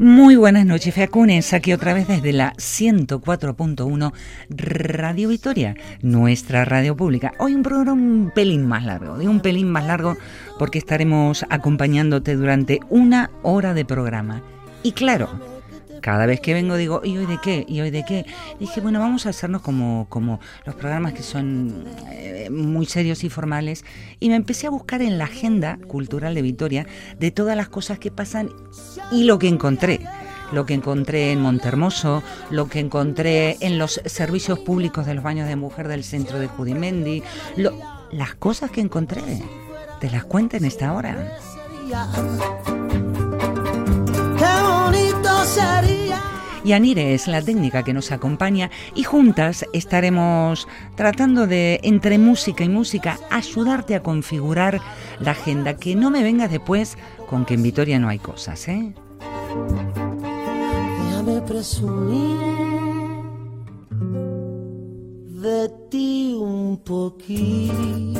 Muy buenas noches, Feacunes, aquí otra vez desde la 104.1 Radio Victoria, nuestra radio pública. Hoy un programa un pelín más largo, de un pelín más largo porque estaremos acompañándote durante una hora de programa. Y claro, cada vez que vengo digo, ¿y hoy de qué? ¿Y hoy de qué? dije, bueno, vamos a hacernos como, como los programas que son eh, muy serios y formales. Y me empecé a buscar en la agenda cultural de Vitoria de todas las cosas que pasan y lo que encontré lo que encontré en Montermoso, lo que encontré en los servicios públicos de los baños de mujer del centro de Judimendi, las cosas que encontré, te las cuento en esta hora. Y Anire es la técnica que nos acompaña y juntas estaremos tratando de, entre música y música, ayudarte a configurar la agenda. Que no me vengas después con que en Vitoria no hay cosas, ¿eh? Déjame presumir de ti un poquito.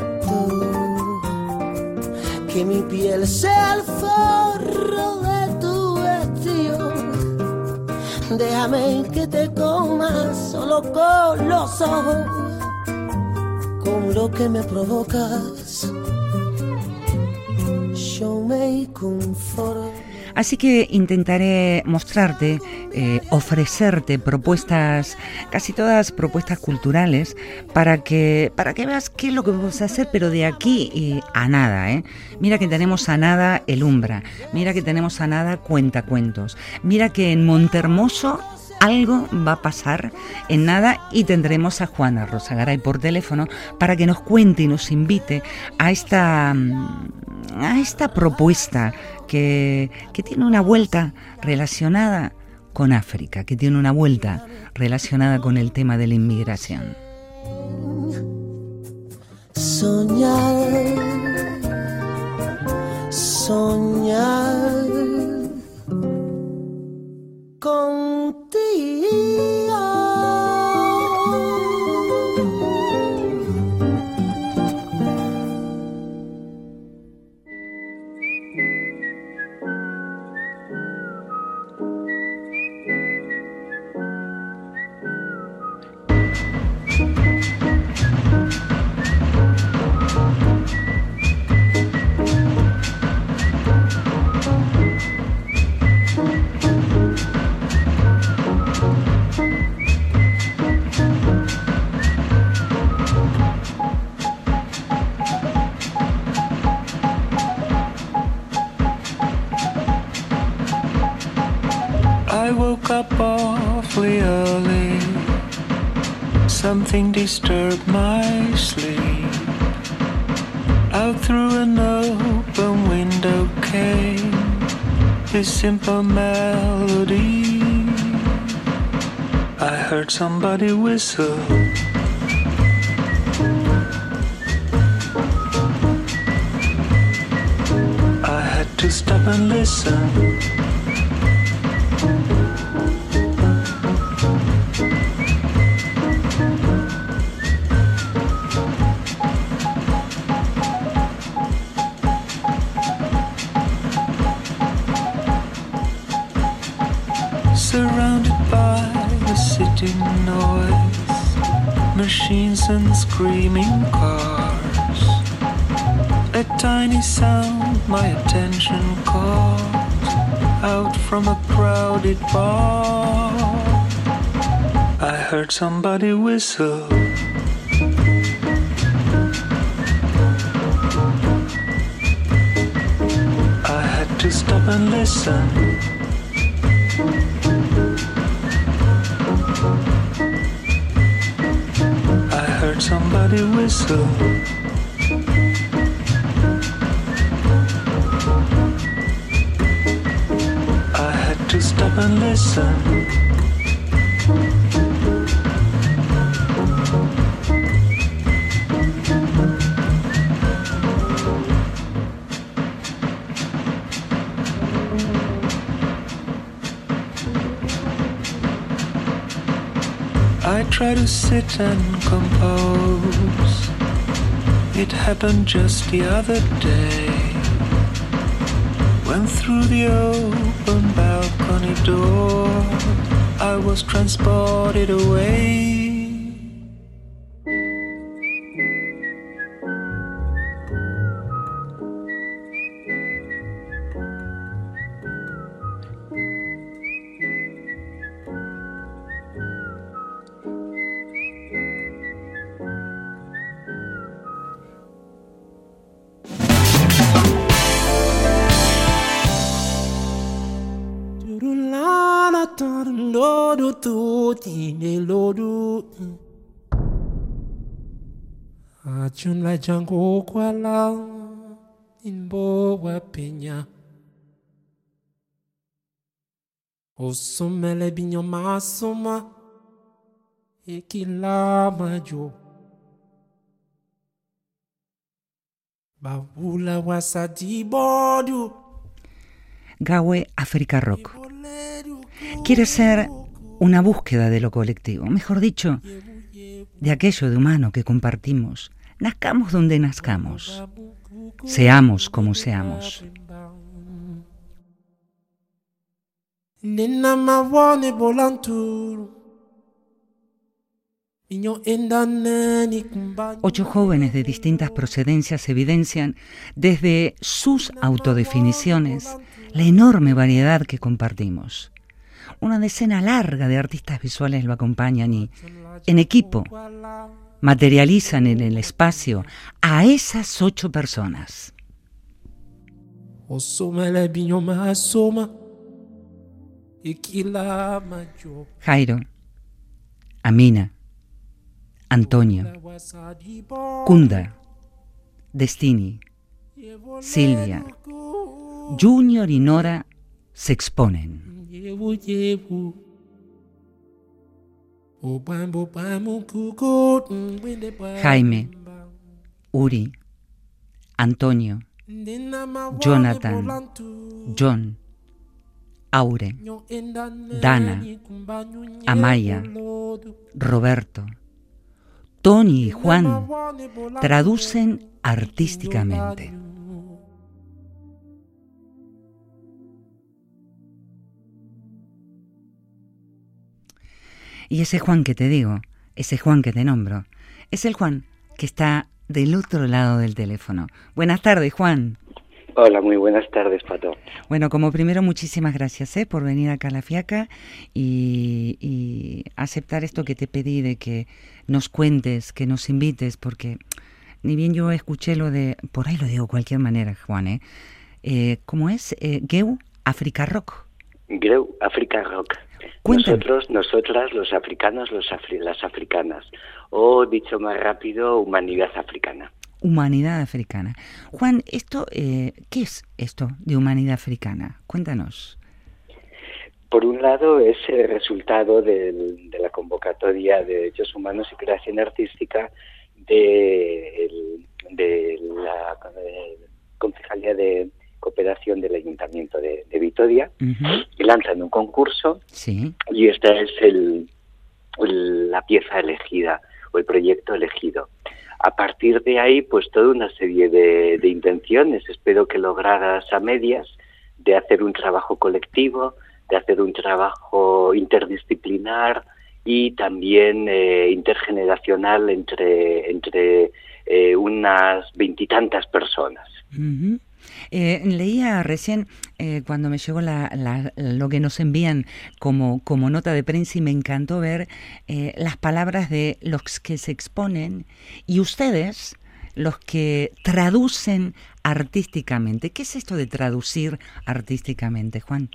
Que mi piel sea el forro de Déjame que te comas solo con los ojos, con lo que me provocas. Así que intentaré mostrarte, eh, ofrecerte propuestas, casi todas propuestas culturales, para que, para que veas qué es lo que vamos a hacer, pero de aquí a nada. ¿eh? Mira que tenemos a nada el Umbra, mira que tenemos a nada Cuentacuentos, mira que en Montermoso algo va a pasar en nada y tendremos a Juana Rosagaray por teléfono para que nos cuente y nos invite a esta, mm, a esta propuesta que, que tiene una vuelta relacionada con África, que tiene una vuelta relacionada con el tema de la inmigración. Soñar, soñar contigo. Something disturbed my sleep. Out through an open window came this simple melody. I heard somebody whistle. I had to stop and listen. And screaming cars. A tiny sound my attention caught out from a crowded bar. I heard somebody whistle. I had to stop and listen. Somebody whistle. I had to stop and listen. I try to sit and compose. It happened just the other day. When through the open balcony door, I was transported away. Achun la jango kwa la inbo wa penya. Osomele binyo masoma ekila majo. Babula wasadi bodu. Gawe Africa Rock. Quiere ser una búsqueda de lo colectivo, mejor dicho, de aquello de humano que compartimos, nazcamos donde nazcamos, seamos como seamos. Nena bolanturu. Ocho jóvenes de distintas procedencias evidencian desde sus autodefiniciones la enorme variedad que compartimos. Una decena larga de artistas visuales lo acompañan y, en equipo, materializan en el espacio a esas ocho personas. Jairo, Amina, Antonio. Kunda, Destini, Silvia, Junior y Nora se exponen. Jaime, Uri, Antonio, Jonathan. John, Aure, Dana, Amaya. Roberto, Tony y Juan traducen artísticamente. Y ese Juan que te digo, ese Juan que te nombro, es el Juan que está del otro lado del teléfono. Buenas tardes, Juan. Hola, muy buenas tardes, Pato. Bueno, como primero, muchísimas gracias ¿eh? por venir acá a la Fiaca y, y aceptar esto que te pedí de que nos cuentes, que nos invites, porque ni bien yo escuché lo de, por ahí lo digo de cualquier manera, Juan, ¿eh? Eh, ¿Cómo es? Eh, Geu Africa Rock. Greu Africa Rock. Cuéntame. Nosotros, nosotras, los africanos, los afri- las africanas. O, dicho más rápido, humanidad africana. Humanidad Africana. Juan, esto, eh, ¿qué es esto de Humanidad Africana? Cuéntanos. Por un lado, es el resultado de la convocatoria de Derechos Humanos y Creación Artística de, de la eh, Concejalía de Cooperación del Ayuntamiento de, de Vitoria. Ujú, Y lanzan un concurso Sí. y esta es el, el- la pieza elegida o el proyecto elegido. A partir de ahí, pues toda una serie de, de intenciones, espero que logradas a medias, de hacer un trabajo colectivo, de hacer un trabajo interdisciplinar y también eh, intergeneracional entre, entre eh, unas veintitantas personas. Ujú. Eh, leía recién eh, cuando me llegó la, lo que nos envían como, nota de prensa y me encantó ver eh, las palabras de los que se exponen y ustedes los que traducen artísticamente. ¿Qué es esto de traducir artísticamente, Juan?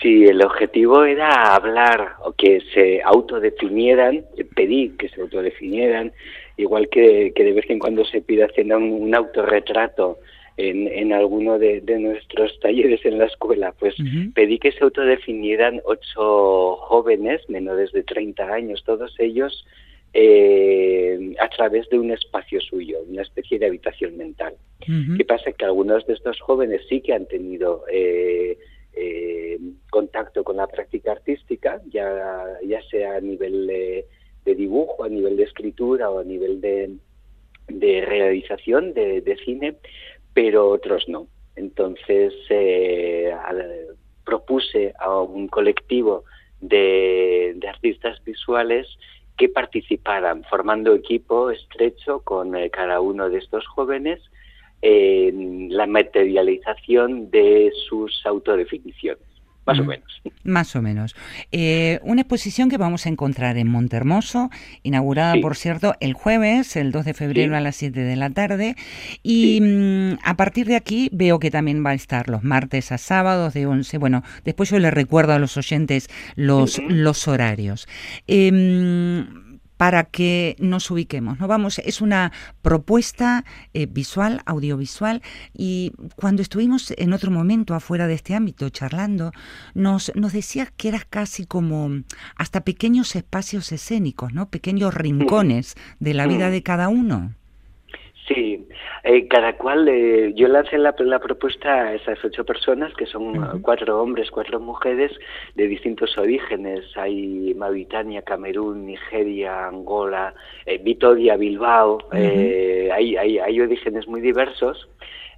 Sí, el objetivo era hablar o que se autodefinieran, pedir que se autodefinieran, igual que, que de vez en cuando se pide un, un autorretrato en, en alguno de, de nuestros talleres en la escuela, pues pedí que se autodefinieran ocho jóvenes menores de 30 años, todos ellos eh, a través de un espacio suyo, una especie de habitación mental. ¿Qué pasa? Que algunos de estos jóvenes sí que han tenido eh, eh, contacto con la práctica artística, ya, ya sea a nivel de, de dibujo, a nivel de escritura o a nivel de, de realización de, de cine, pero otros no. Entonces eh, propuse a un colectivo de, de artistas visuales que participaran formando equipo estrecho con eh, cada uno de estos jóvenes en la materialización de sus autodefiniciones, más o Mm. menos. Más o menos. Eh, una exposición que vamos a encontrar en Montermoso, inaugurada, Sí. por cierto, el jueves, el 2 de febrero Sí. a las 7 de la tarde. Y mm, a partir de aquí veo que también va a estar los martes a sábados de 11. Bueno, después yo les recuerdo a los oyentes los, los horarios. Em, para que nos ubiquemos, ¿no? Vamos, es una propuesta eh, visual, audiovisual, y cuando estuvimos en otro momento afuera de este ámbito charlando, nos, nos decías que eras casi como hasta pequeños espacios escénicos, ¿no? Pequeños rincones de la vida de cada uno. Sí, eh, cada cual, eh, yo lancé la, la propuesta a esas ocho personas, que son cuatro hombres, cuatro mujeres, de distintos orígenes. Hay Mauritania, Camerún, Nigeria, Angola, eh, Vitoria, Bilbao, eh, hay, hay, hay orígenes muy diversos.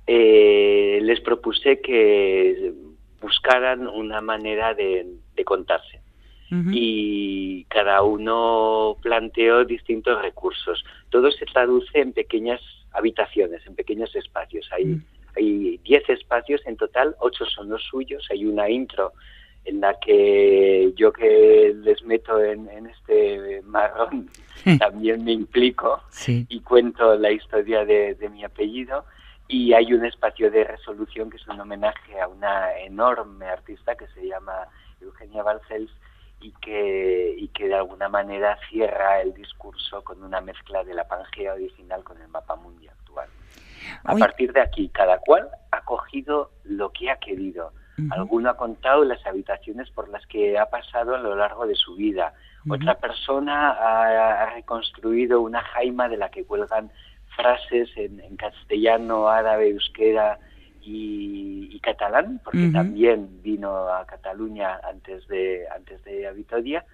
Eh, les propuse que buscaran una manera de, de contarse y cada uno planteó distintos recursos. Todo se traduce en pequeñas habitaciones, en pequeños espacios. Hay, Mm. hay 10 espacios en total, 8 son los suyos. Hay una intro en la que yo que les meto en, en este marrón también me implico Sí. y cuento la historia de, de mi apellido. Y hay un espacio de resolución que es un homenaje a una enorme artista que se llama Eugenia Balcells y que, y que de alguna manera cierra el discurso con una mezcla de la Pangea original con el mapa mundi actual. A partir de aquí, cada cual ha cogido lo que ha querido. Alguno ha contado las habitaciones por las que ha pasado a lo largo de su vida. Otra persona ha, ha reconstruido una jaima de la que cuelgan frases en, en castellano, árabe, euskera y, y catalán, porque también vino a Cataluña antes de antes de a Vitoria,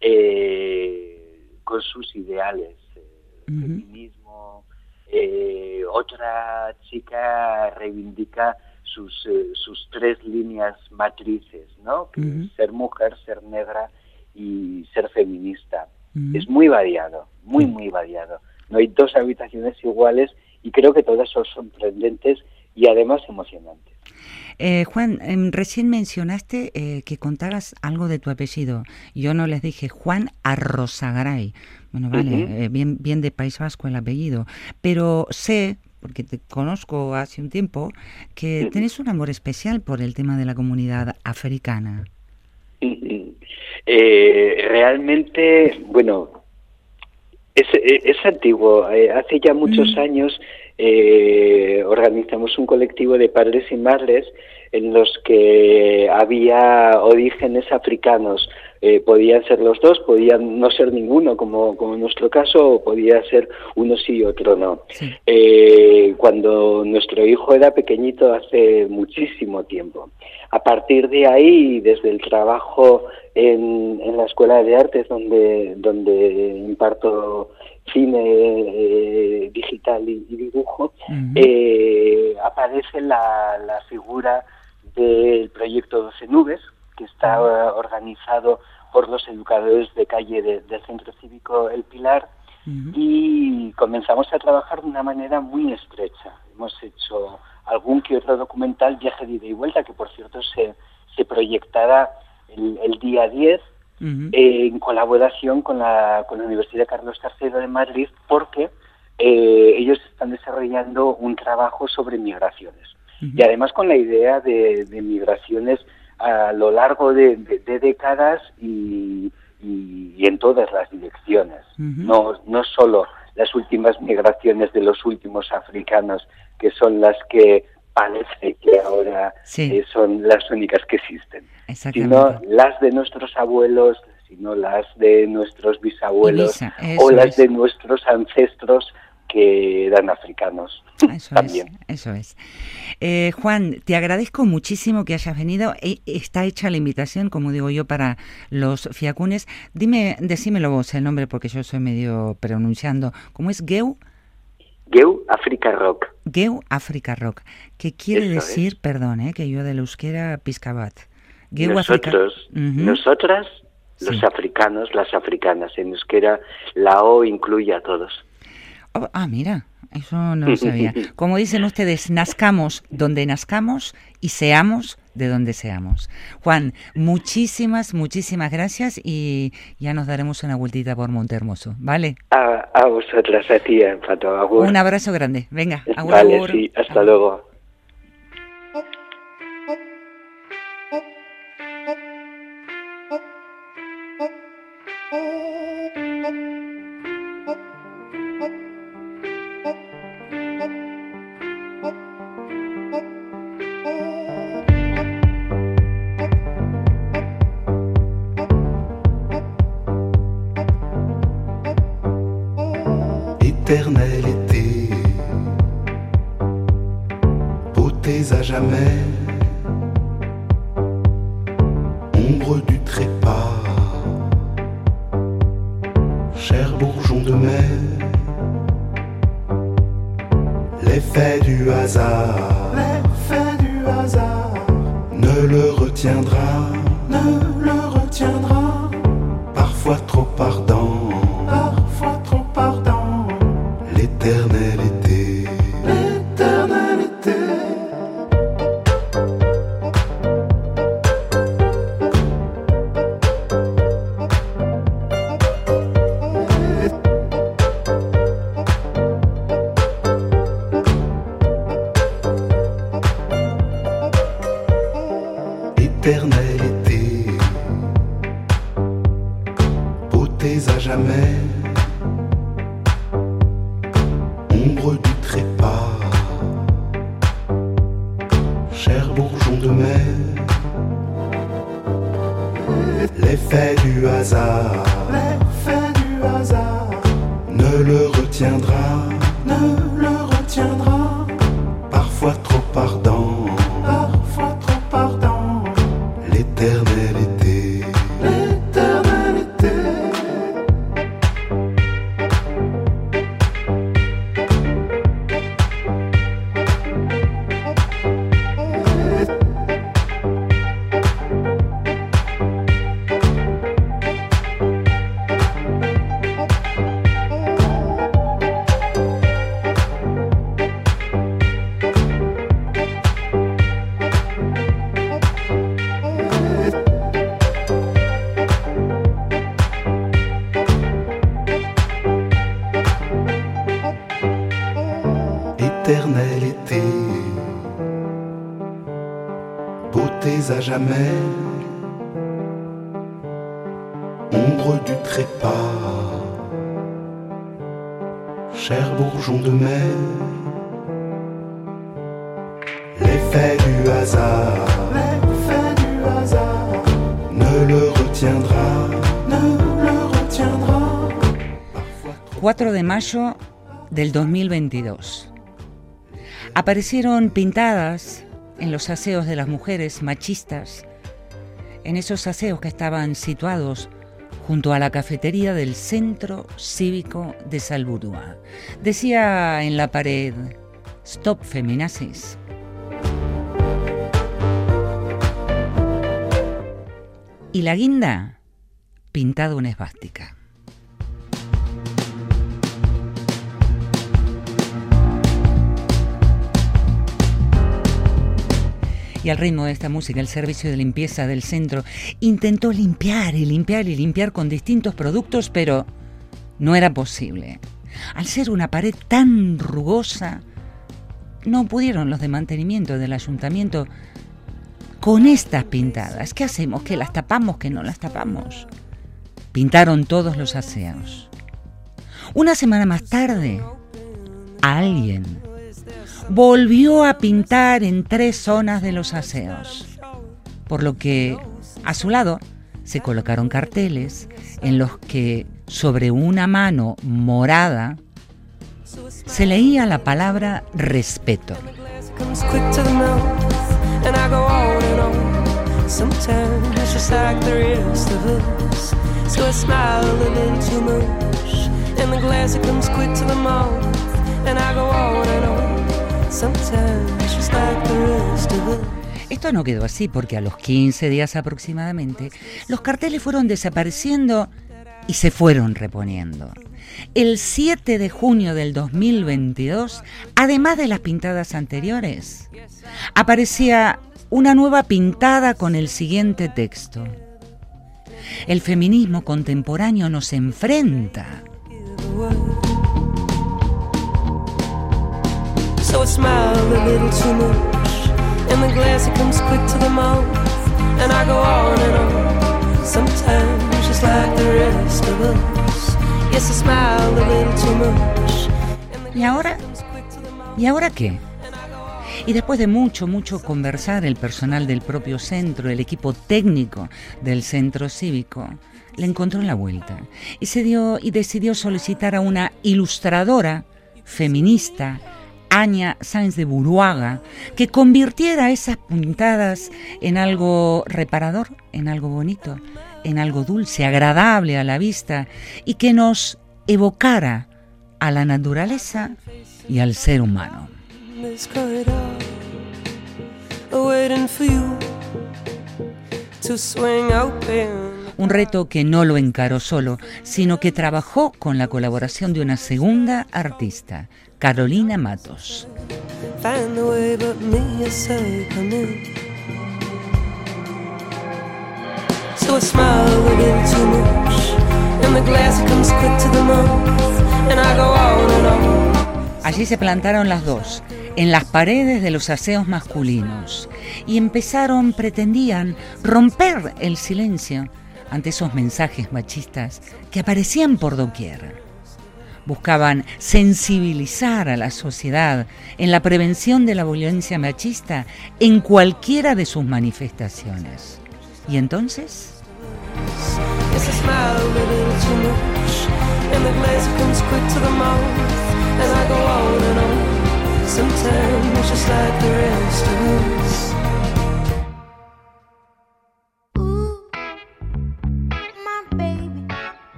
eh, con sus ideales, eh, feminismo. eh, otra chica reivindica sus, sus tres líneas matrices, ¿no? Que es ser mujer, ser negra y ser feminista. Es muy variado, muy, muy variado. No hay dos habitaciones iguales y creo que todas son sorprendentes y además emocionantes. Eh, Juan, em, recién mencionaste eh, que contaras algo de tu apellido. Yo no les dije Juan Arrozagaray. Bueno, vale, eh, bien, bien de País Vasco el apellido. Pero sé, porque te conozco hace un tiempo, que Ujú. tenés un amor especial por el tema de la comunidad africana. Eh, realmente, bueno, es, es antiguo. Hace ya muchos años eh, organizamos un colectivo de padres y madres en los que había orígenes africanos. Eh, podían ser los dos, podían no ser ninguno, como, como en nuestro caso, o podía ser uno sí y otro no. Sí. Eh, cuando nuestro hijo era pequeñito hace muchísimo tiempo. A partir de ahí, desde el trabajo en, en la Escuela de Artes, donde, donde imparto cine eh, digital y, y dibujo, eh, aparece la, la figura del proyecto 12 Nubes, que está eh, organizado por los educadores de calle de- del Centro Cívico El Pilar, y comenzamos a trabajar de una manera muy estrecha. Hemos hecho algún que otro documental, viaje de ida y vuelta, que por cierto se, se proyectará el, el día 10 Eh, en colaboración con la, con la Universidad Carlos III de Madrid, porque eh, ellos están desarrollando un trabajo sobre migraciones. Y además con la idea de, de migraciones a lo largo de, de- de décadas y, y- y en todas las direcciones. No, no solo las últimas migraciones de los últimos africanos, que son las que parece que ahora Sí. eh, son las únicas que existen, sino las de nuestros abuelos, sino las de nuestros bisabuelos o las es. de nuestros ancestros que eran africanos Eso también. es, eso es. Eh, Juan, te agradezco muchísimo que hayas venido. E- Está hecha la invitación, como digo yo, para los fiacunes. Dime, decímelo vos el nombre porque yo soy medio pronunciando. ¿Cómo es Geu? Geu Africa Rock. Geu Africa Rock. ¿Qué quiere Eso es. decir, perdón, eh, que yo del euskera piscabat? Geu Africa- Nosotros, Ujú. nosotras, los Sí. africanos, las africanas. En euskera la O incluye a todos. Oh, ah, mira, eso no lo sabía. Como dicen ustedes, nazcamos donde nazcamos y seamos de donde seamos. Juan, muchísimas, muchísimas gracias y ya nos daremos una vueltita por Montehermoso, ¿vale? A, a vosotras, a ti, en Fato Agur. Un abrazo grande. Venga, agur, Vale, agur. sí, hasta luego. À jamais, ombre du trépas, cher bourgeon de mai, l'effet du hasard, l'effet du hasard, ne le retiendra, ne le retiendra. 4 de mayo del 2022. Aparecieron pintadas en los aseos de las mujeres machistas, en esos aseos que estaban situados junto a la cafetería del Centro Cívico de Salburúa. Decía en la pared, Stop Feminazis. Y la guinda, pintada una esvástica. Y al ritmo de esta música, el servicio de limpieza del centro intentó limpiar y limpiar y limpiar con distintos productos, pero no era posible. Al ser una pared tan rugosa, no pudieron los de mantenimiento del ayuntamiento con estas pintadas. ¿Qué hacemos? ¿Que las tapamos? ¿Que no las tapamos? Pintaron todos los aseos. Una semana más tarde, alguien volvió a pintar en tres zonas de los aseos, por lo que a su lado se colocaron carteles en los que sobre una mano morada se leía la palabra respeto. Esto no quedó así porque a los 15 días aproximadamente los carteles fueron desapareciendo y se fueron reponiendo. El 7 de junio del 2022, además de las pintadas anteriores, aparecía una nueva pintada con el siguiente texto. El feminismo contemporáneo nos enfrenta. So I smile a little too much, and the glass it comes quick to the mouth, and I go on and on. Sometimes just like the rest of us. Yes, I smile a little too much. and the ¿Y ahora? ¿Y ahora qué? Y después de mucho, mucho conversar, el personal del propio centro, el equipo técnico del centro cívico, le encontró en la vuelta y, se dio, y decidió solicitar a una ilustradora feminista, Sáenz de Buruaga, que convirtiera esas pintadas en algo reparador, en algo bonito, en algo dulce, agradable a la vista y que nos evocara a la naturaleza y al ser humano. Un reto que no lo encaró solo, sino que trabajó con la colaboración de una segunda artista, Carolina Matos. So I smile a little too much, and the glass comes quick to the mouth, and I go on and on. Allí se plantaron las dos, en las paredes de los aseos masculinos, y empezaron, pretendían, romper el silencio ante esos mensajes machistas que aparecían por doquier. Buscaban sensibilizar a la sociedad en la prevención de la violencia machista en cualquiera de sus manifestaciones. ¿Y entonces?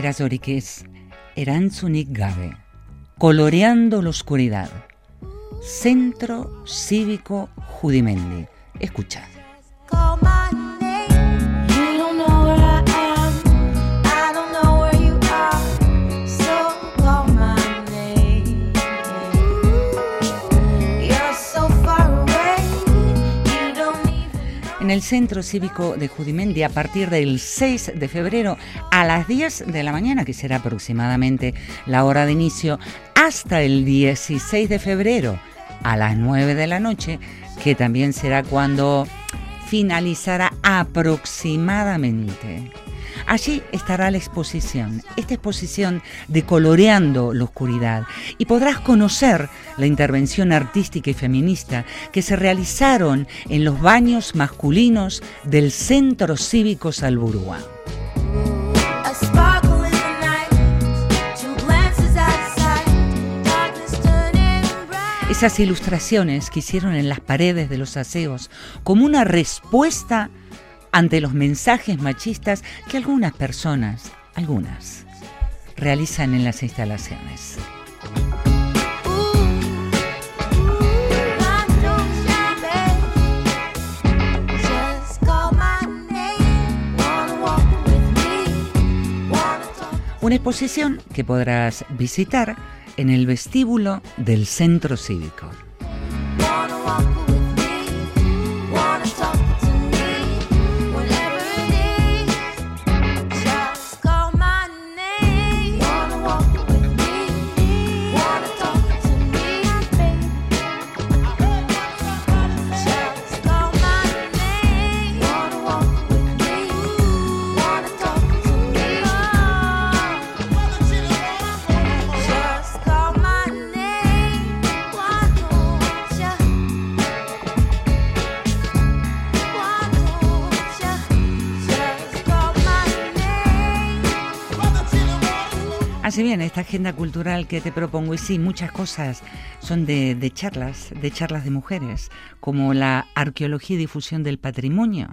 Baby. Erazorikez, Erantzunik Gabe, Coloreando la Oscuridad, Centro Cívico Judimendi. Escuchad. En el Centro Cívico de Judimendi, a partir del 6 de febrero a las 10 de la mañana, que será aproximadamente la hora de inicio, hasta el 16 de febrero a las 9 de la noche, que también será cuando finalizará aproximadamente. Allí estará la exposición, esta exposición de Coloreando la Oscuridad, y podrás conocer la intervención artística y feminista que se realizaron en los baños masculinos del Centro Cívico Salburúa. A. Esas ilustraciones que hicieron en las paredes de los aseos como una respuesta ante los mensajes machistas que algunas personas, algunas, realizan en las instalaciones. Una exposición que podrás visitar en el vestíbulo del Centro Cívico. Así bien, esta agenda cultural que te propongo, y sí, muchas cosas son de, de charlas, de charlas de mujeres, como la arqueología y difusión del patrimonio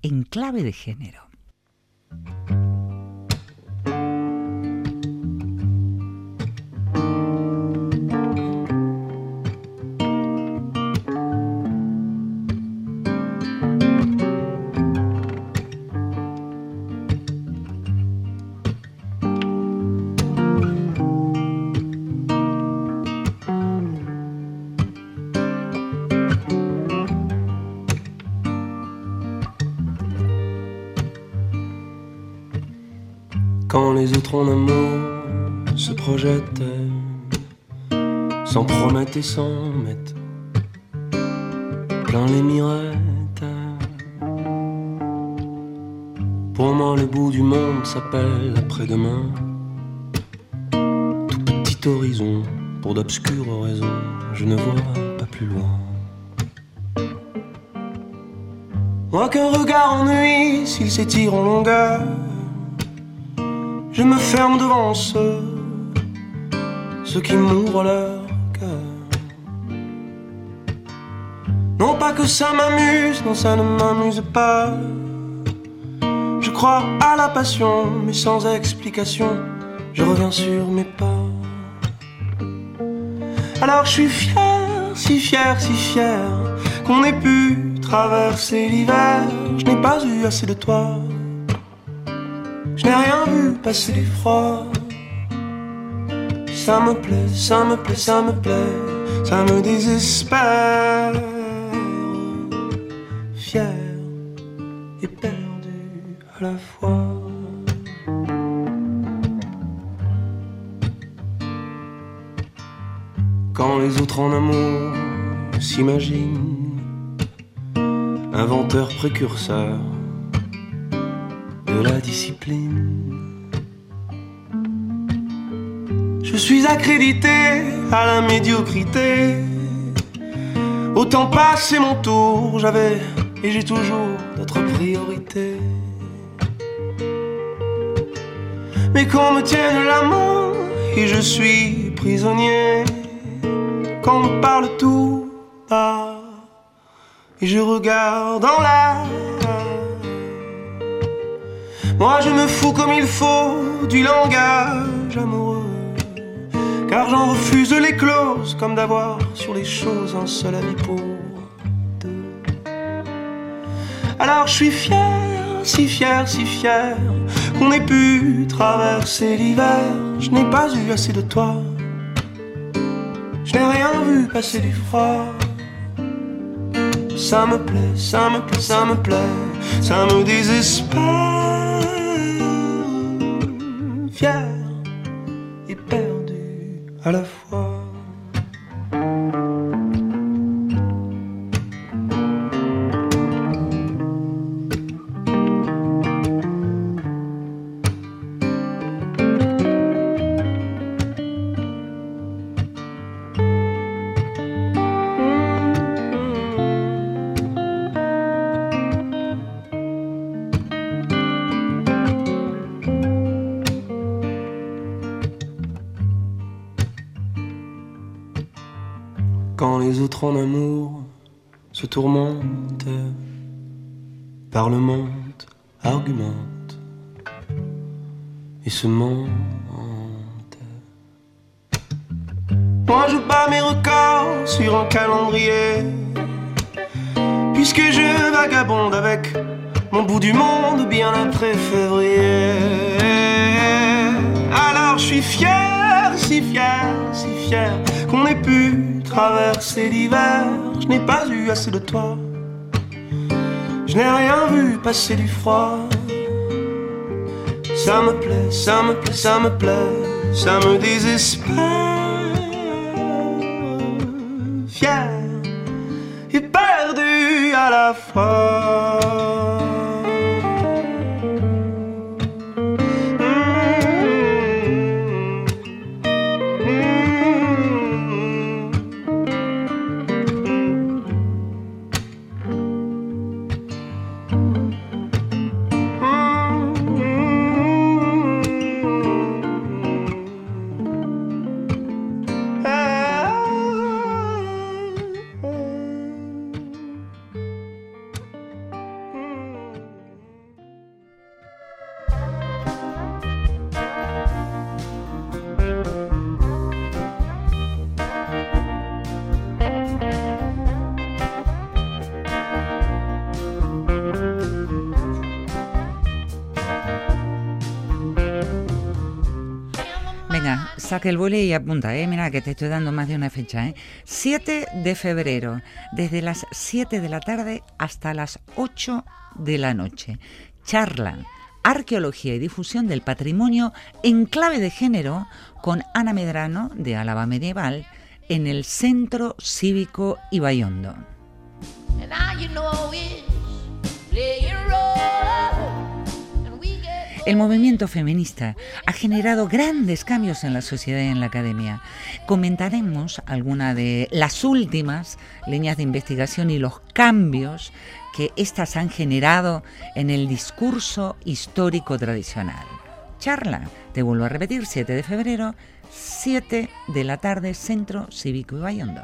en clave de género. En amour se projettent, s'en promettent et s'en mettent plein les mirettes. Pour moi, le bout du monde s'appelle après-demain. Tout petit horizon, pour d'obscures raisons, je ne vois pas plus loin. Moi qu'un regard ennuie s'il s'étire en longueur. Je me ferme devant ceux, ceux qui m'ouvrent leur cœur. Non pas que ça m'amuse, non ça ne m'amuse pas. Je crois à la passion, mais sans explication, je reviens sur mes pas. Alors je suis fier, si fier, si fier, qu'on ait pu traverser l'hiver. Je n'ai pas eu assez de toi. Je n'ai rien vu passer du froid. Ça me plaît, ça me plaît, ça me plaît, ça me désespère. Fier et perdu à la fois. Quand les autres en amour s'imaginent, inventeurs précurseurs de la discipline. Je suis accrédité à la médiocrité. Autant passer mon tour, j'avais et j'ai toujours d'autres priorités. Mais qu'on me tienne la main et je suis prisonnier. Qu'on me parle tout bas et je regarde en l'air. Moi je me fous comme il faut du langage amoureux. Car j'en refuse les clauses comme d'avoir sur les choses un seul avis pour deux. Alors je suis fier, si fier, si fier qu'on ait pu traverser l'hiver. Je n'ai pas eu assez de toi. Je n'ai rien vu passer du froid. Ça me plaît, ça me plaît, ça me plaît, ça me désespère. Fier et perdu à la fois. En amour se tourmentent, parlementent, argumentent et se mentent. Moi je bats mes records sur un calendrier, puisque je vagabonde avec mon bout du monde bien après février. Alors je suis fier, si fier, si fier qu'on ait pu traverser l'hiver. Je n'ai pas eu assez de toi. Je n'ai rien vu passer du froid. Ça me plaît, ça me plaît, ça me plaît, ça me désespère. Saque el boli y apunta, ¿eh? Mira que te estoy dando más de una fecha, ¿eh? 7 de febrero, desde las 7 de la tarde hasta las 8 de la noche. Charla, arqueología y difusión del patrimonio en clave de género con Ana Medrano de Álava Medieval en el Centro Cívico Ibayondo. El movimiento feminista ha generado grandes cambios en la sociedad y en la academia. Comentaremos algunas de las últimas líneas de investigación y los cambios que éstas han generado en el discurso histórico tradicional. Charla, te vuelvo a repetir, 7 de febrero, 7 de la tarde, Centro Cívico Ibayondo.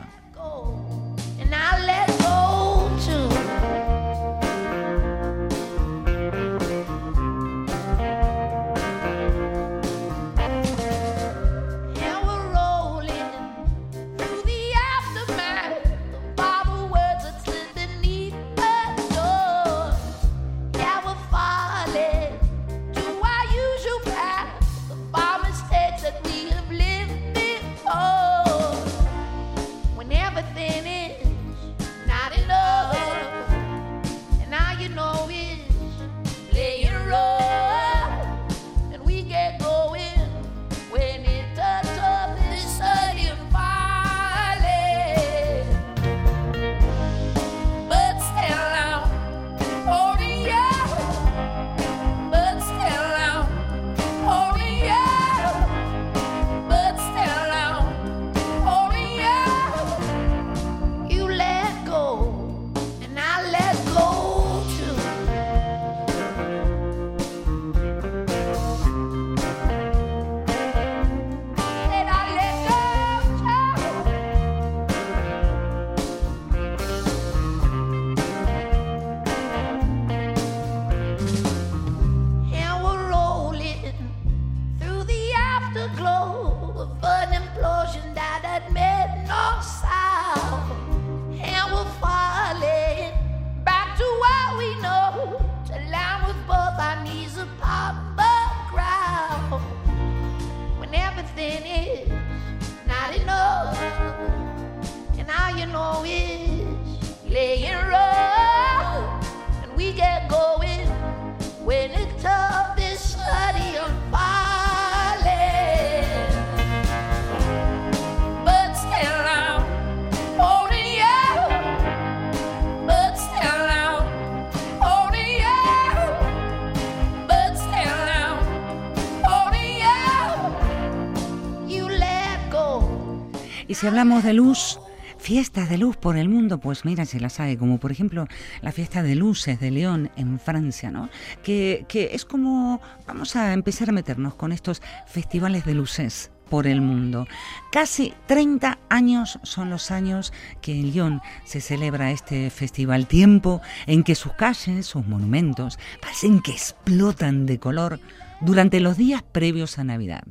Si hablamos de luz, fiestas de luz por el mundo, pues mira, se las hay, como por ejemplo la fiesta de luces de León en Francia, ¿no? Que, es como, vamos a empezar a meternos con estos festivales de luces por el mundo. Casi 30 años son los años que en Lyon se celebra este festival, tiempo en que sus calles, sus monumentos, parecen que explotan de color durante los días previos a Navidad.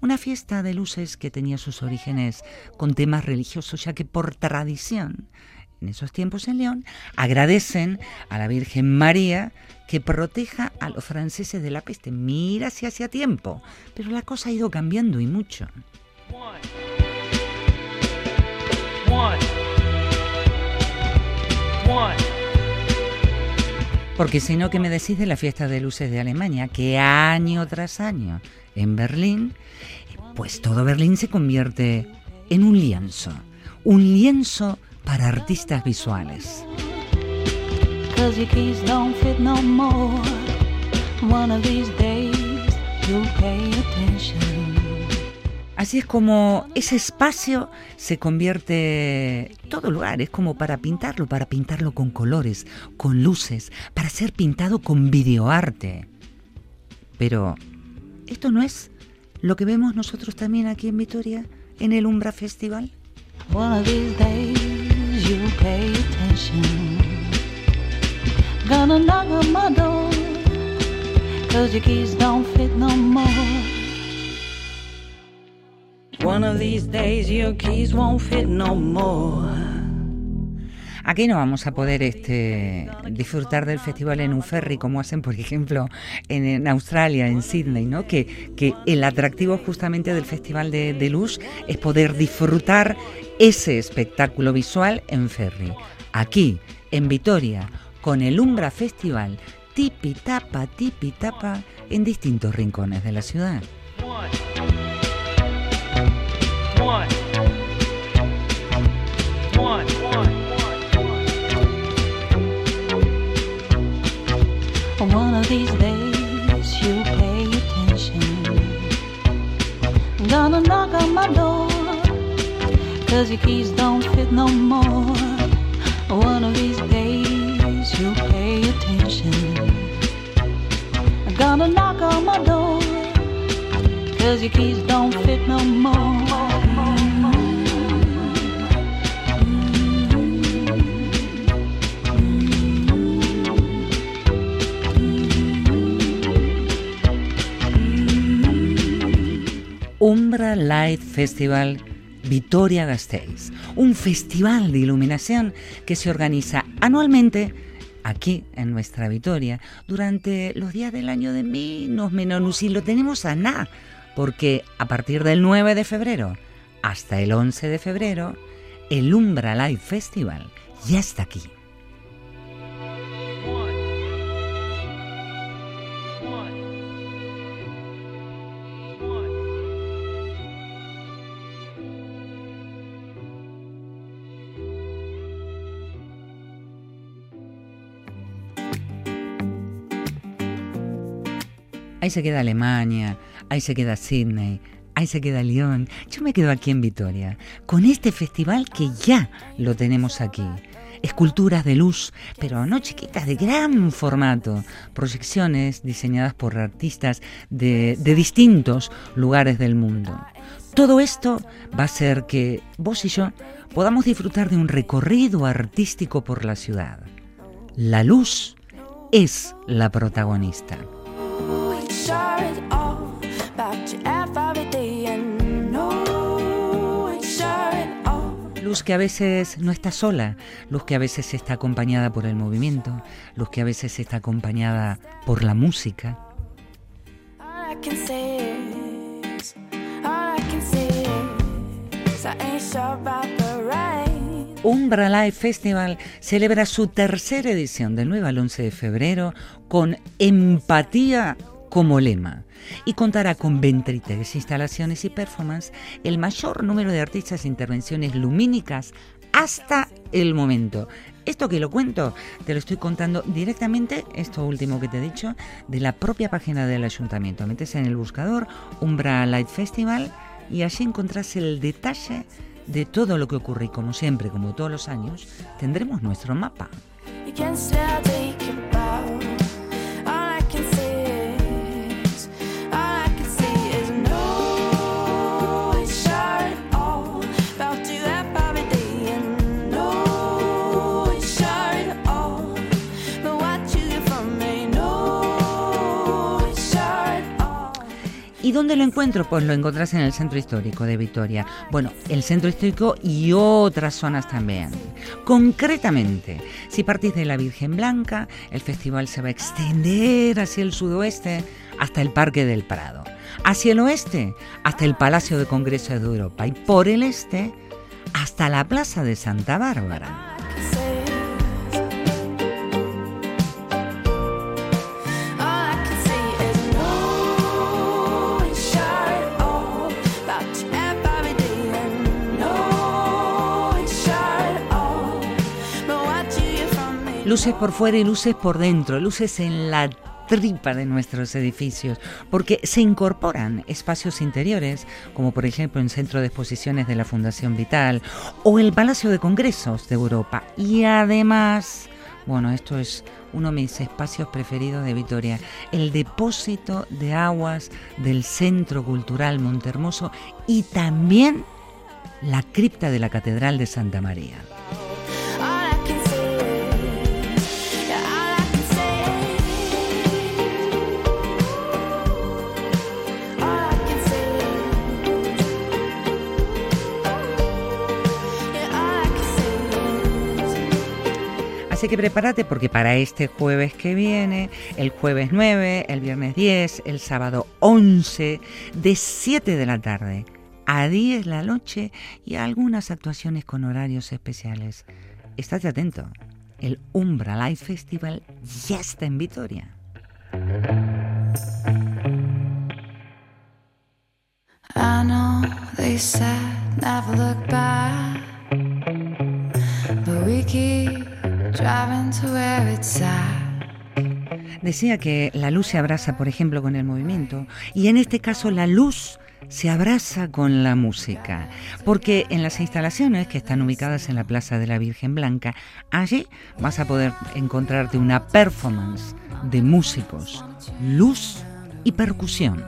Una fiesta de luces que tenía sus orígenes con temas religiosos, ya que por tradición, en esos tiempos en León, agradecen a la Virgen María que proteja a los franceses de la peste. Mira si hacía tiempo, pero la cosa ha ido cambiando y mucho. Porque si no, ¿qué me decís de la fiesta de luces de Alemania? Que año tras año en Berlín, pues todo Berlín se convierte en un lienzo. Un lienzo para artistas visuales. Así es como ese espacio se convierte todo lugar, es como para pintarlo, para pintarlo con colores, con luces, para ser pintado con videoarte. Pero esto no es lo que vemos nosotros también aquí en Vitoria en el Umbra Festival. One of these days you'll pay attention. Gonna knock on my door. Cause your keys don't fit no more. One of these days your keys won't fit no more. Aquí no vamos a poder este, disfrutar del festival en un ferry como hacen, por ejemplo, en, Australia, en Sydney, ¿no? Que, que el atractivo justamente del Festival de, Luz es poder disfrutar ese espectáculo visual en ferry. Aquí, en Vitoria, con el Umbra Festival, tipi tapa, tipi tapa, en distintos rincones de la ciudad. One. Of these days you'll pay attention. Gonna knock on my door. Cause your keys don't fit no more. One of these days you'll pay attention. Gonna knock on my door. Cause your keys don't fit no more. Umbra Light Festival Vitoria Gasteiz, un festival de iluminación que se organiza anualmente aquí en nuestra Vitoria durante los días del año de menos menos y lo tenemos a nada, porque a partir del 9 de febrero hasta el 11 de febrero el Umbra Light Festival ya está aquí. Ahí se queda Alemania, ahí se queda Sydney, ahí se queda Lyon. Yo me quedo aquí en Vitoria, con este festival que ya lo tenemos aquí. Esculturas de luz, pero no chiquitas, de gran formato. Proyecciones diseñadas por artistas de, de distintos lugares del mundo. Todo esto va a hacer que vos y yo podamos disfrutar de un recorrido artístico por la ciudad. La luz es la protagonista. We shared all about you every day and no, we shared all. Luz que a veces no está sola, luz que a veces está acompañada por el movimiento, luz que a veces está acompañada por la música. Umbra Live Festival celebra su tercera edición del 9 al 11 de febrero con empatía como lema y contará con 23 instalaciones y performance, el mayor número de artistas e intervenciones lumínicas hasta el momento. Esto que lo cuento, te lo estoy contando directamente, esto último que te he dicho, de la propia página del ayuntamiento. Metes en el buscador Umbra Light Festival y allí encontrás el detalle de todo lo que ocurre y como siempre, como todos los años, tendremos nuestro mapa. ¿Y dónde lo encuentro? Pues lo encontrás en el centro histórico de Vitoria. Bueno, el centro histórico y otras zonas también. Concretamente, si partís de la Virgen Blanca, el festival se va a extender hacia el sudoeste hasta el Parque del Prado. Hacia el oeste, hasta el Palacio de Congresos de Europa. Y por el este, hasta la Plaza de Santa Bárbara. Luces por fuera y luces por dentro, luces en la tripa de nuestros edificios, porque se incorporan espacios interiores, como por ejemplo el Centro de Exposiciones de la Fundación Vital o el Palacio de Congresos de Europa. Y además, bueno, esto es uno de mis espacios preferidos de Vitoria, el depósito de aguas del Centro Cultural Montermoso y también la cripta de la Catedral de Santa María. Así que prepárate porque para este jueves que viene, el jueves 9, el viernes 10, el sábado 11, de 7 de la tarde a 10 de la noche y algunas actuaciones con horarios especiales. Estate atento, el Umbra Live Festival ya está en Vitoria. I know they said never look back, but we keep Decía que la luz se abraza, por ejemplo, con el movimiento, y en este caso la luz se abraza con la música, porque en las instalaciones que están ubicadas en la Plaza de la Virgen Blanca, allí vas a poder encontrarte una performance de músicos, luz y percusión.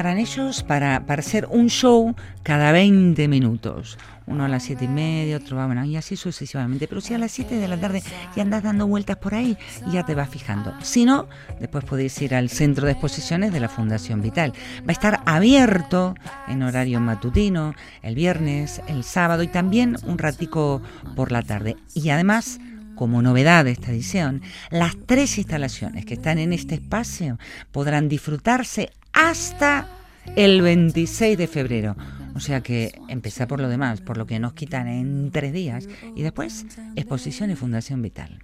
Estarán ellos para, para hacer un show cada 20 minutos. Uno a las 7 y media, otro va, bueno, y así sucesivamente. Pero si a las 7 de la tarde ya andas dando vueltas por ahí, ya te vas fijando. Si no, después podéis ir al centro de exposiciones de la Fundación Vital. Va a estar abierto en horario matutino, el viernes, el sábado y también un ratico por la tarde. Y además como novedad de esta edición, las tres instalaciones que están en este espacio podrán disfrutarse hasta el 26 de febrero. O sea que empezar por lo demás, por lo que nos quitan en tres días, y después exposición y Fundación Vital.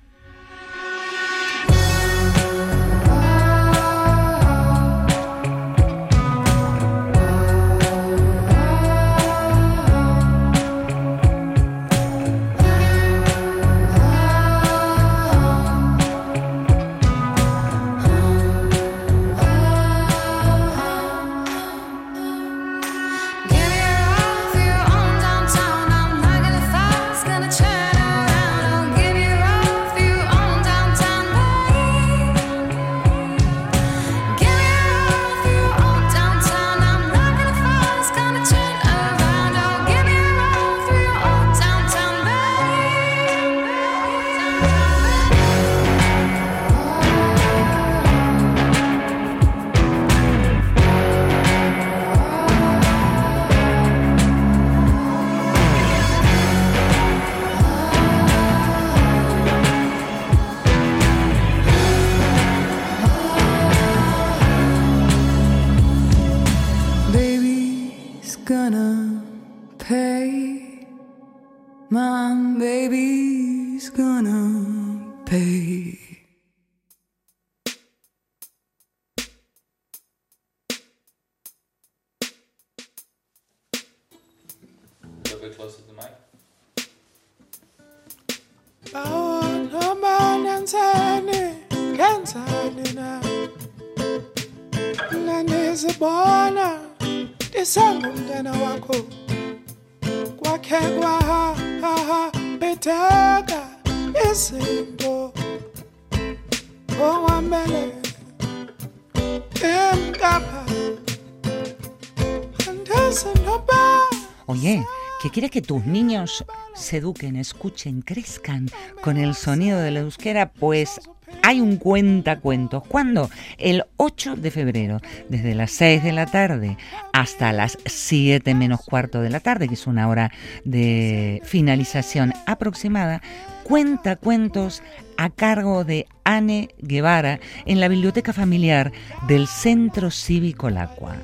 Que tus niños se eduquen, escuchen, crezcan con el sonido de la euskera? Pues hay un cuentacuentos. ¿Cuándo? El 8 de febrero, desde las 6 de la tarde hasta las 7 menos cuarto de la tarde, que es una hora de finalización aproximada. Cuentacuentos a cargo de Anne Guevara en la biblioteca familiar del Centro Cívico Lacua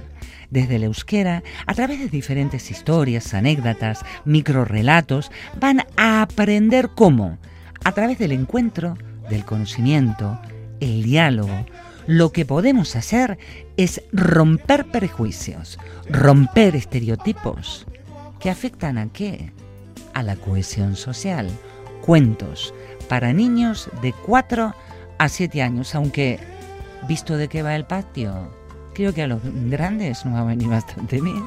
desde el euskera, a través de diferentes historias, anécdotas, microrelatos, van a aprender cómo, a través del encuentro, del conocimiento, el diálogo, lo que podemos hacer es romper prejuicios, romper estereotipos que afectan a qué? A la cohesión social. Cuentos para niños de 4 a 7 años, aunque visto de qué va el patio, creo que a los grandes nos va a venir bastante bien.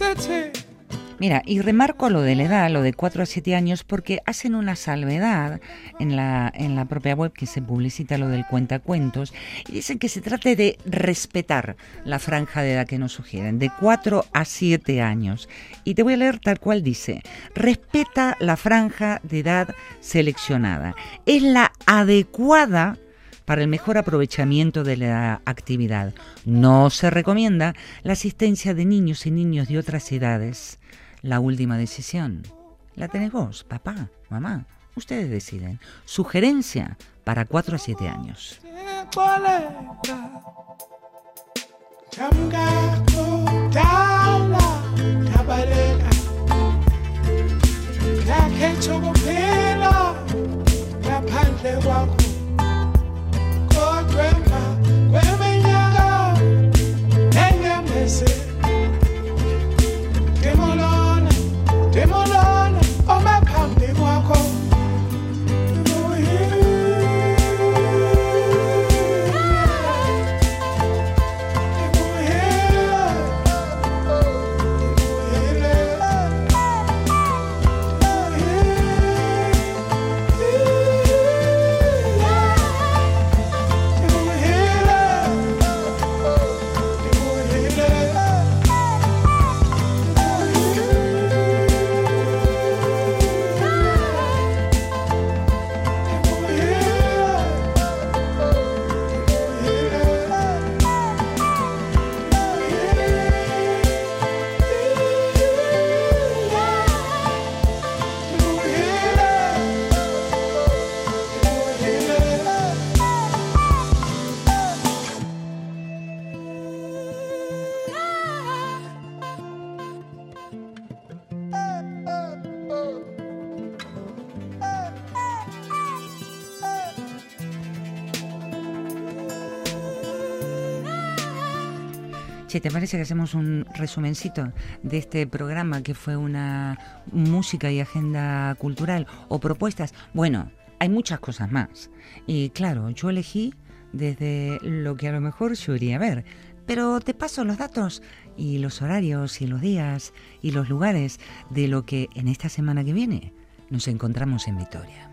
City Mira, y remarco lo de la edad, lo de 4 a 7 años, porque hacen una salvedad en la, en la propia web que se publicita lo del cuentacuentos y dicen que se trate de respetar la franja de edad que nos sugieren, de 4 a 7 años. Y te voy a leer tal cual dice, respeta la franja de edad seleccionada. Es la adecuada para el mejor aprovechamiento de la actividad. No se recomienda la asistencia de niños y niños de otras edades. La última decisión la tenés vos, papá, mamá. Ustedes deciden. Sugerencia para 4 a 7 años. ¿Te parece que hacemos un resumencito de este programa que fue una música y agenda cultural o propuestas? Bueno, hay muchas cosas más. Y claro, yo elegí desde lo que a lo mejor yo iría a ver. Pero te paso los datos y los horarios y los días y los lugares de lo que en esta semana que viene nos encontramos en Vitoria.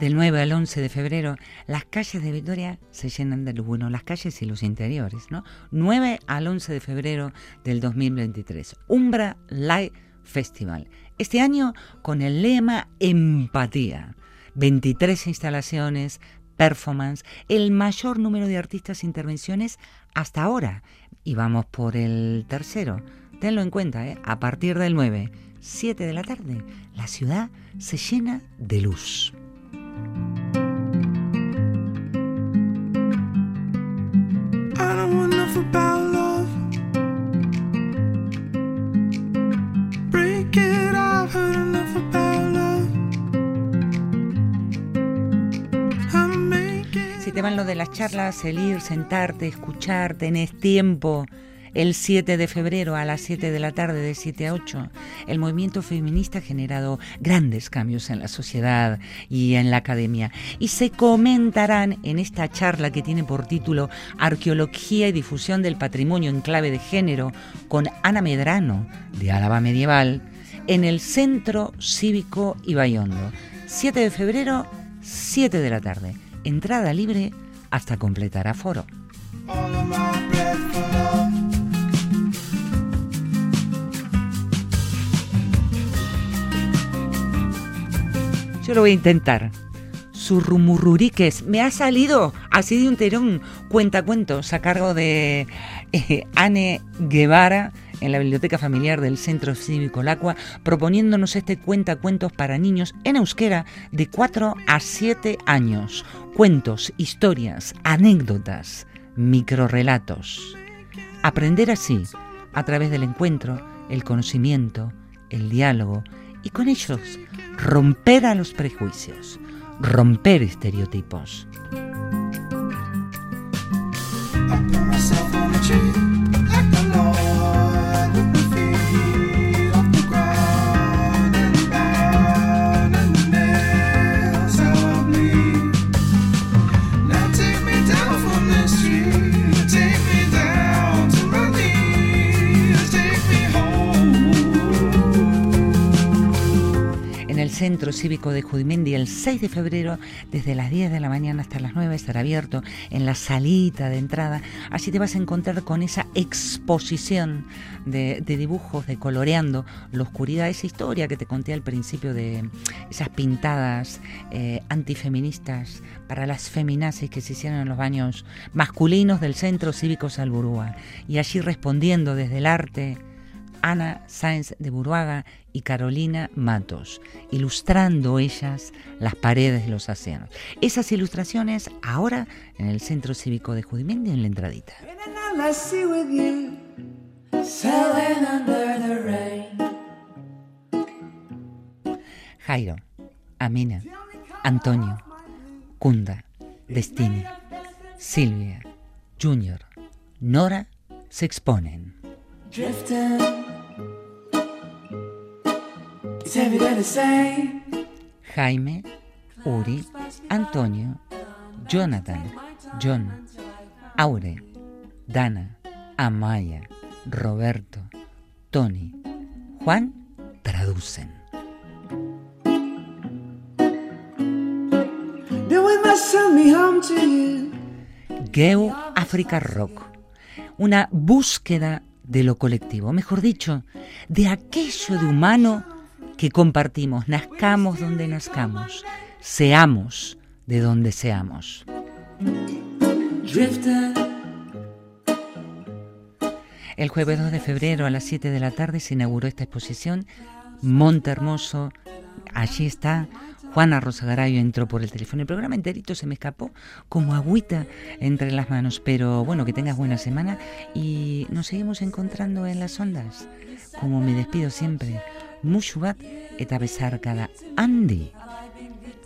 Del 9 al 11 de febrero, las calles de Vitoria se llenan de luz. Bueno, las calles y los interiores, ¿no? 9 al 11 de febrero del 2023. Umbra Live Festival. Este año con el lema Empatía. 23 instalaciones, performance, el mayor número de artistas e intervenciones hasta ahora. Y vamos por el tercero. Tenlo en cuenta, ¿eh? a partir del 9, 7 de la tarde, la ciudad se llena de luz. Si te van lo de las charlas, el ir, sentarte, escuchar, tenés tiempo. El 7 de febrero a las 7 de la tarde, de 7 a 8, el movimiento feminista ha generado grandes cambios en la sociedad y en la academia. Y se comentarán en esta charla que tiene por título Arqueología y difusión del patrimonio en clave de género con Ana Medrano, de Álava Medieval, en el Centro Cívico Ibayondo. 7 de febrero, 7 de la tarde. Entrada libre hasta completar aforo. Yo lo voy a intentar. Surrumurruriques. Me ha salido así de un terón cuentacuentos a cargo de eh, Anne Guevara en la Biblioteca Familiar del Centro Cívico Lacua, proponiéndonos este cuentacuentos para niños en euskera de 4 a 7 años. Cuentos, historias, anécdotas, microrelatos. Aprender así, a través del encuentro, el conocimiento, el diálogo y con ellos romper a los prejuicios, romper estereotipos. Centro Cívico de Judimendi el 6 de febrero, desde las 10 de la mañana hasta las 9 estará abierto en la salita de entrada. Así te vas a encontrar con esa exposición de, dibujos, de coloreando la oscuridad, esa historia que te conté al principio de esas pintadas eh, antifeministas para las feminazis que se hicieron en los baños masculinos del Centro Cívico Salburúa. Y allí respondiendo desde el arte, Ana Sáenz de Buruaga y Carolina Matos, ilustrando ellas las paredes de los océanos. Esas ilustraciones ahora en el Centro Cívico de Judimendi en la entradita. Jairo, Amina, Antonio, Kunda, Destiny, Silvia, Junior, Nora se exponen. Drifting. Jaime, Uri, Antonio, Jonathan, John, Aure, Dana, Amaya, Roberto, Tony, Juan traducen. Geo Africa Rock, una búsqueda de lo colectivo, mejor dicho, de aquello de humano que compartimos, nazcamos donde nazcamos, seamos de donde seamos. El jueves 2 de febrero a las 7 de la tarde se inauguró esta exposición, Monte Hermoso, allí está. Juana Rosagarayo entró por el teléfono. El programa enterito se me escapó como agüita entre las manos. Pero bueno, que tengas buena semana y nos seguimos encontrando en las ondas. Como me despido siempre, mucho bat eta besarkada Andy.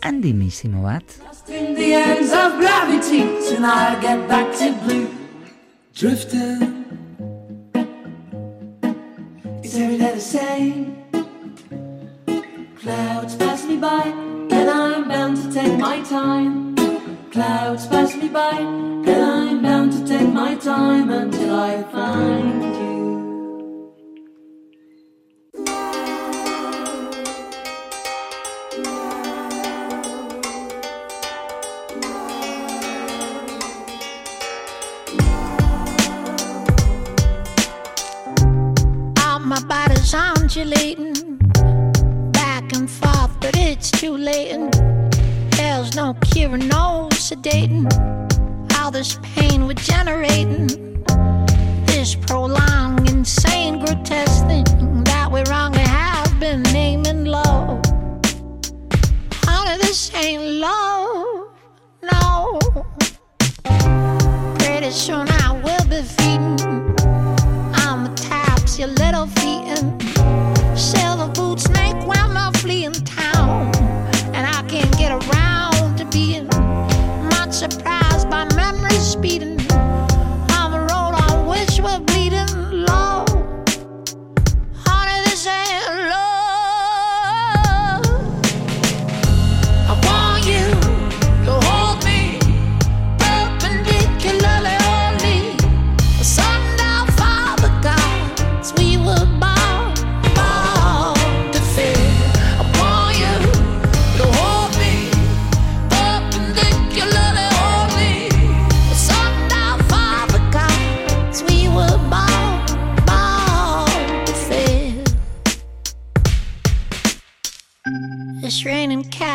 Andy misimo bat. Drifting. It's every day the same. Clouds pass me by, and I'm bound to take my time. Clouds pass me by, and I'm bound to take my time until I find you. Undulating back and forth, but it's too late. And there's no cure, no sedating. All this pain we're generating, this prolonged, insane, grotesque thing that we wrongly have been naming love. Honey, this ain't love, no. Pretty soon I will be feeding. I'ma taps your little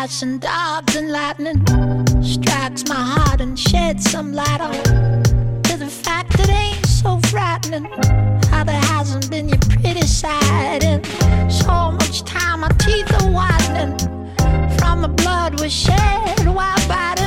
flash and dogs and lightning strikes my heart and sheds some light on to the fact that it ain't so frightening how there hasn't been your pretty side in so much time. My teeth are whitening from the blood we shed while biting.